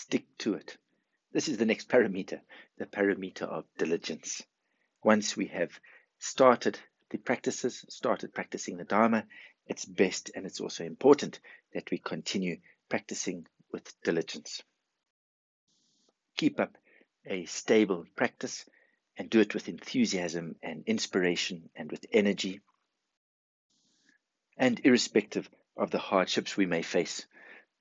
Stick to it. This is the next parameter, the parameter of diligence. Once we have started the practices, started practicing the Dharma, it's best and it's also important that we continue practicing with diligence. Keep up a stable practice and do it with enthusiasm and inspiration and with energy. And irrespective of the hardships we may face,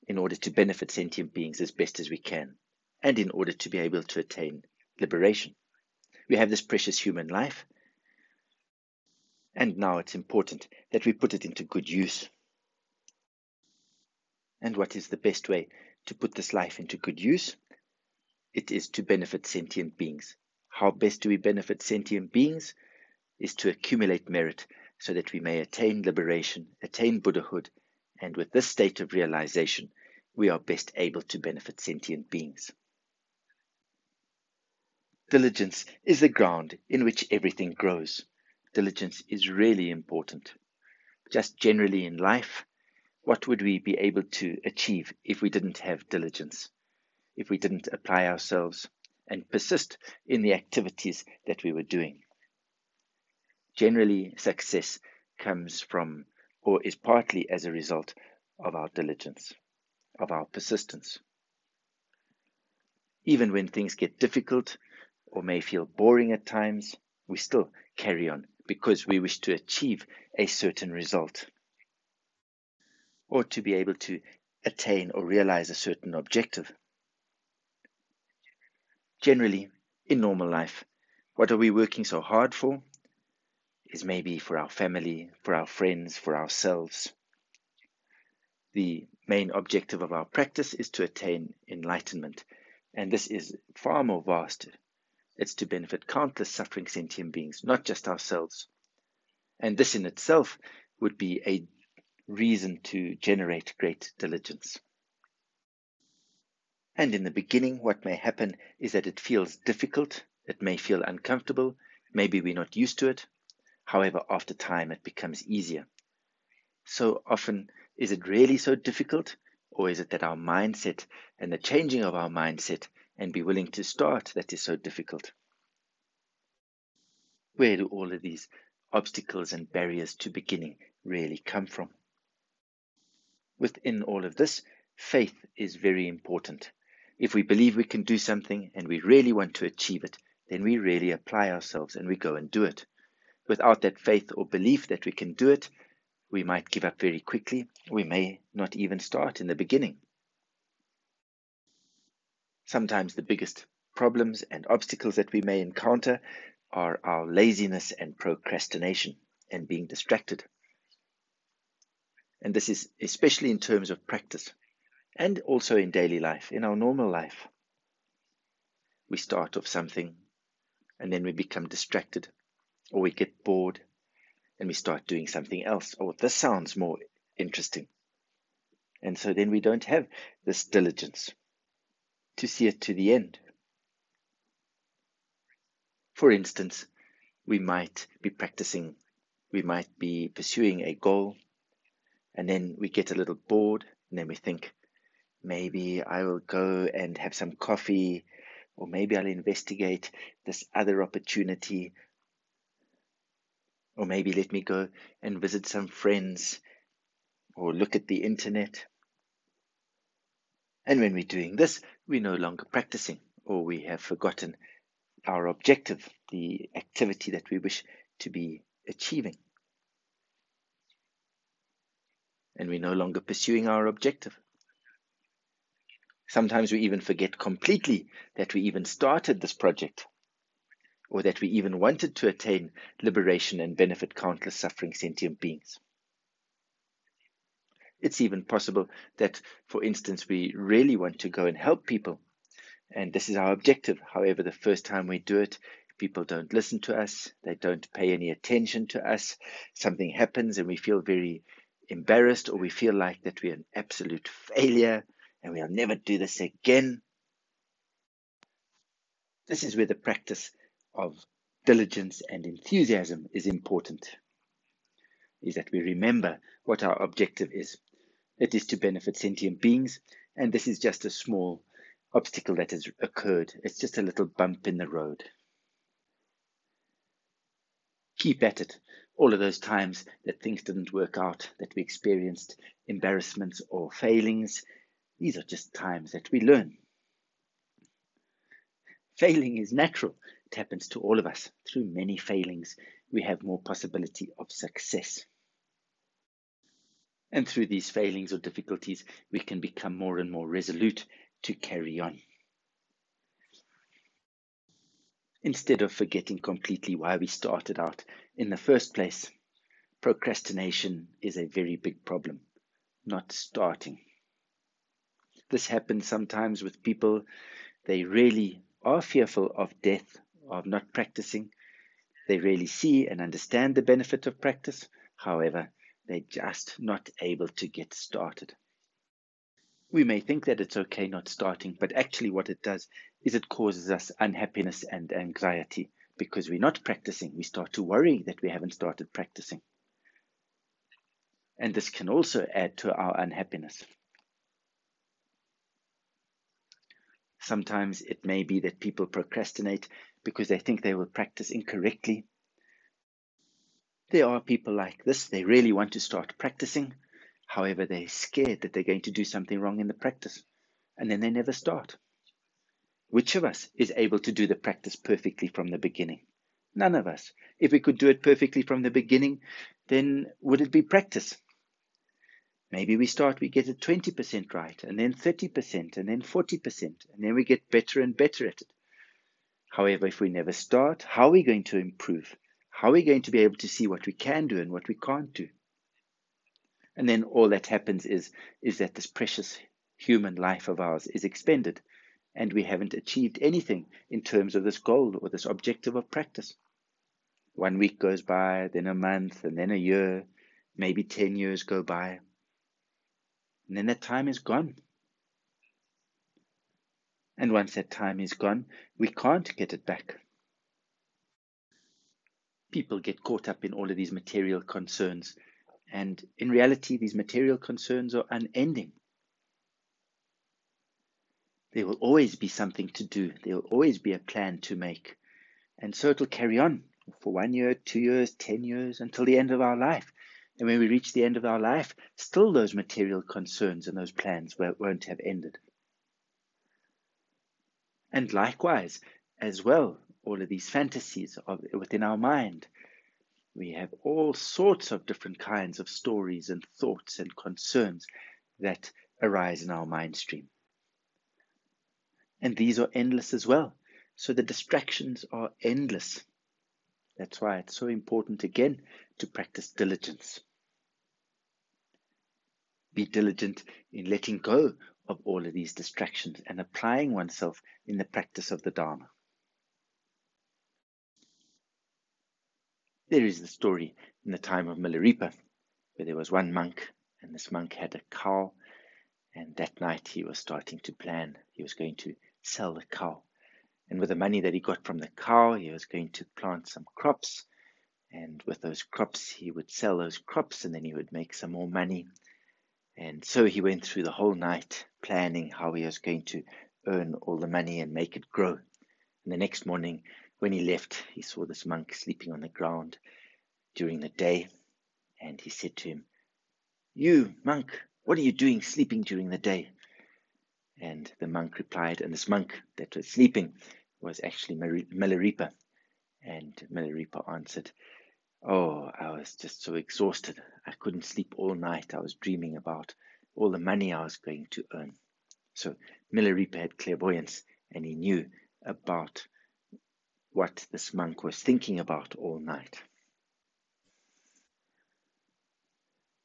in order to benefit sentient beings as best as we can, and in order to be able to attain liberation. We have this precious human life, and now it's important that we put it into good use. And what is the best way to put this life into good use? It is to benefit sentient beings. How best do we benefit sentient beings? Is to accumulate merit so that we may attain liberation, attain Buddhahood, and with this state of realization, we are best able to benefit sentient beings. Diligence is the ground in which everything grows. Diligence is really important. Just generally in life, what would we be able to achieve if we didn't have diligence, if we didn't apply ourselves and persist in the activities that we were doing? Generally, success comes from or is partly as a result of our diligence of our persistence. Even when things get difficult or may feel boring at times, we still carry on because we wish to achieve a certain result or to be able to attain or realize a certain objective. Generally, in normal life, what are we working so hard for? Is maybe for our family, for our friends, for ourselves. The main objective of our practice is to attain enlightenment, and this is far more vast. It's to benefit countless suffering sentient beings, not just ourselves. And this in itself would be a reason to generate great diligence. And in the beginning, what may happen is that it feels difficult, it may feel uncomfortable, maybe we're not used to it. However, after time, it becomes easier. So often is it really so difficult? Or is it that our mindset and the changing of our mindset and be willing to start that is so difficult? Where do all of these obstacles and barriers to beginning really come from? Within all of this, faith is very important. If we believe we can do something and we really want to achieve it, then we really apply ourselves and we go and do it. Without that faith or belief that we can do it, we might give up very quickly. We may not even start in the beginning. Sometimes the biggest problems and obstacles that we may encounter are our laziness and procrastination and being distracted. And this is especially in terms of practice and also in daily life, in our normal life. We start off something and then we become distracted or we get bored and we start doing something else. Oh, this sounds more interesting. And so then we don't have this diligence to see it to the end. For instance, we might be practicing, we might be pursuing a goal, and then we get a little bored, and then we think, maybe I will go and have some coffee, or maybe I'll investigate this other opportunity, or maybe let me go and visit some friends or look at the internet. And when we're doing this, we're no longer practicing or we have forgotten our objective, the activity that we wish to be achieving. And we're no longer pursuing our objective. Sometimes we even forget completely that we even started this project or that we even wanted to attain liberation and benefit countless suffering sentient beings. It's even possible that, for instance, we really want to go and help people, and this is our objective. However, the first time we do it, people don't listen to us, they don't pay any attention to us, something happens, and we feel very embarrassed, or we feel like that we're an absolute failure and we'll never do this again. This is where the practice of diligence and enthusiasm is important is that we remember what our objective is. It is to benefit sentient beings, and this is just a small obstacle that has occurred. It's just a little bump in the road. Keep at it. All of those times that things didn't work out, that we experienced embarrassments or failings, these are just times that we learn. Failing is natural. It happens to all of us. Through many failings, we have more possibility of success. And through these failings or difficulties, we can become more and more resolute to carry on. Instead of forgetting completely why we started out in the first place, procrastination is a very big problem, not starting. This happens sometimes with people, they really are fearful of death, of not practicing. They really see and understand the benefit of practice. However, they're just not able to get started. We may think that it's okay not starting, but actually, what it does is it causes us unhappiness and anxiety because we're not practicing. We start to worry that we haven't started practicing. And this can also add to our unhappiness. Sometimes it may be that people procrastinate because they think they will practice incorrectly. There are people like this, they really want to start practicing, However, they're scared that they're going to do something wrong in the practice, and then they never start. Which of us is able to do the practice perfectly from the beginning? None of us. If we could do it perfectly from the beginning, then would it be practice? Maybe we start, we get it 20% right, and then 30%, and then 40%, and then we get better and better at it. However, if we never start, how are we going to improve? How are we going to be able to see what we can do and what we can't do? And then all that happens is, is that this precious human life of ours is expended and we haven't achieved anything in terms of this goal or this objective of practice. One week goes by, then a month, and then a year, maybe 10 years go by. And then that time is gone. And once that time is gone, we can't get it back. People get caught up in all of these material concerns and in reality, these material concerns are unending. There will always be something to do, there will always be a plan to make. And so it'll carry on for one year, two years, ten years, until the end of our life. And when we reach the end of our life, still those material concerns and those plans won't have ended. And likewise, as well, all of these fantasies are within our mind we have all sorts of different kinds of stories and thoughts and concerns that arise in our mind stream. And these are endless as well. So the distractions are endless. That's why it's so important again to practice diligence. Be diligent in letting go of all of these distractions and applying oneself in the practice of the Dharma. There is the story in the time of Milarepa, where there was one monk, and this monk had a cow, and that night he was starting to plan. He was going to sell the cow. And with the money that he got from the cow, he was going to plant some crops. And with those crops, he would sell those crops and then he would make some more money. And so he went through the whole night planning how he was going to earn all the money and make it grow. And the next morning, when he left, he saw this monk sleeping on the ground during the day, and he said to him, You, monk, what are you doing sleeping during the day? And the monk replied, and this monk that was sleeping was actually Milarepa. And Milarepa answered, Oh, I was just so exhausted. I couldn't sleep all night. I was dreaming about all the money I was going to earn. So Milarepa had clairvoyance and he knew about what this monk was thinking about all night.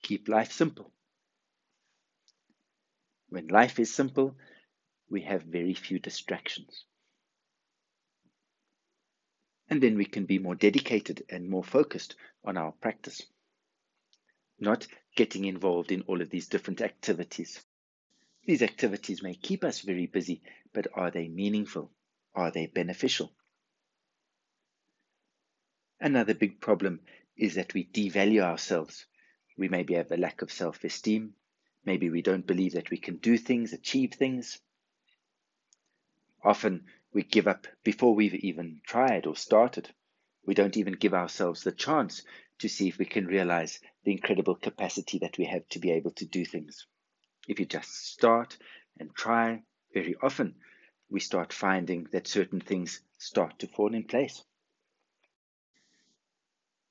Keep life simple. When life is simple, we have very few distractions. And then we can be more dedicated and more focused on our practice, not getting involved in all of these different activities. These activities may keep us very busy, but are they meaningful? Are they beneficial? Another big problem is that we devalue ourselves. We maybe have a lack of self esteem. Maybe we don't believe that we can do things, achieve things. Often we give up before we've even tried or started. We don't even give ourselves the chance to see if we can realize the incredible capacity that we have to be able to do things. If you just start and try, very often we start finding that certain things start to fall in place.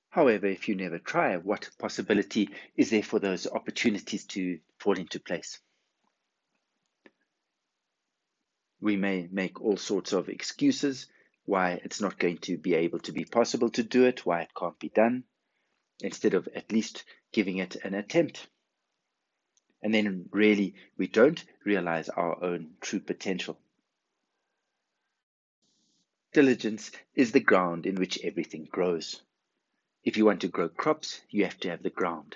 However, if you never try, what possibility is there for those opportunities to fall into place? We may make all sorts of excuses why it's not going to be able to be possible to do it, why it can't be done, instead of at least giving it an attempt. And then really we don't realize our own true potential. Diligence is the ground in which everything grows. If you want to grow crops, you have to have the ground.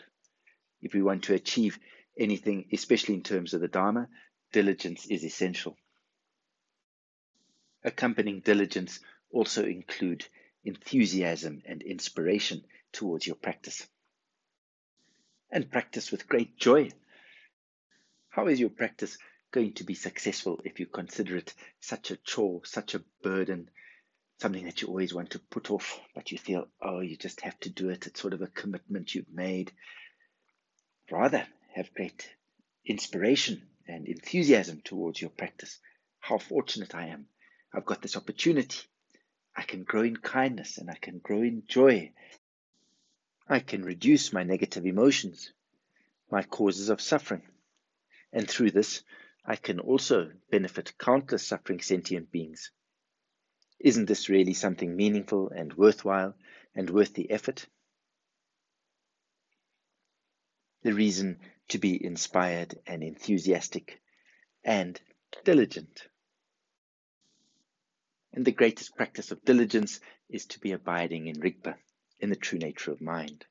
If you want to achieve anything, especially in terms of the Dharma, diligence is essential. Accompanying diligence also include enthusiasm and inspiration towards your practice. And practice with great joy. How is your practice going to be successful if you consider it such a chore, such a burden, something that you always want to put off, but you feel, oh, you just have to do it. It's sort of a commitment you've made. Rather, have great inspiration and enthusiasm towards your practice. How fortunate I am. I've got this opportunity. I can grow in kindness and I can grow in joy. I can reduce my negative emotions, my causes of suffering. And through this, I can also benefit countless suffering sentient beings. Isn't this really something meaningful and worthwhile and worth the effort? The reason to be inspired and enthusiastic and diligent. And the greatest practice of diligence is to be abiding in Rigpa, in the true nature of mind.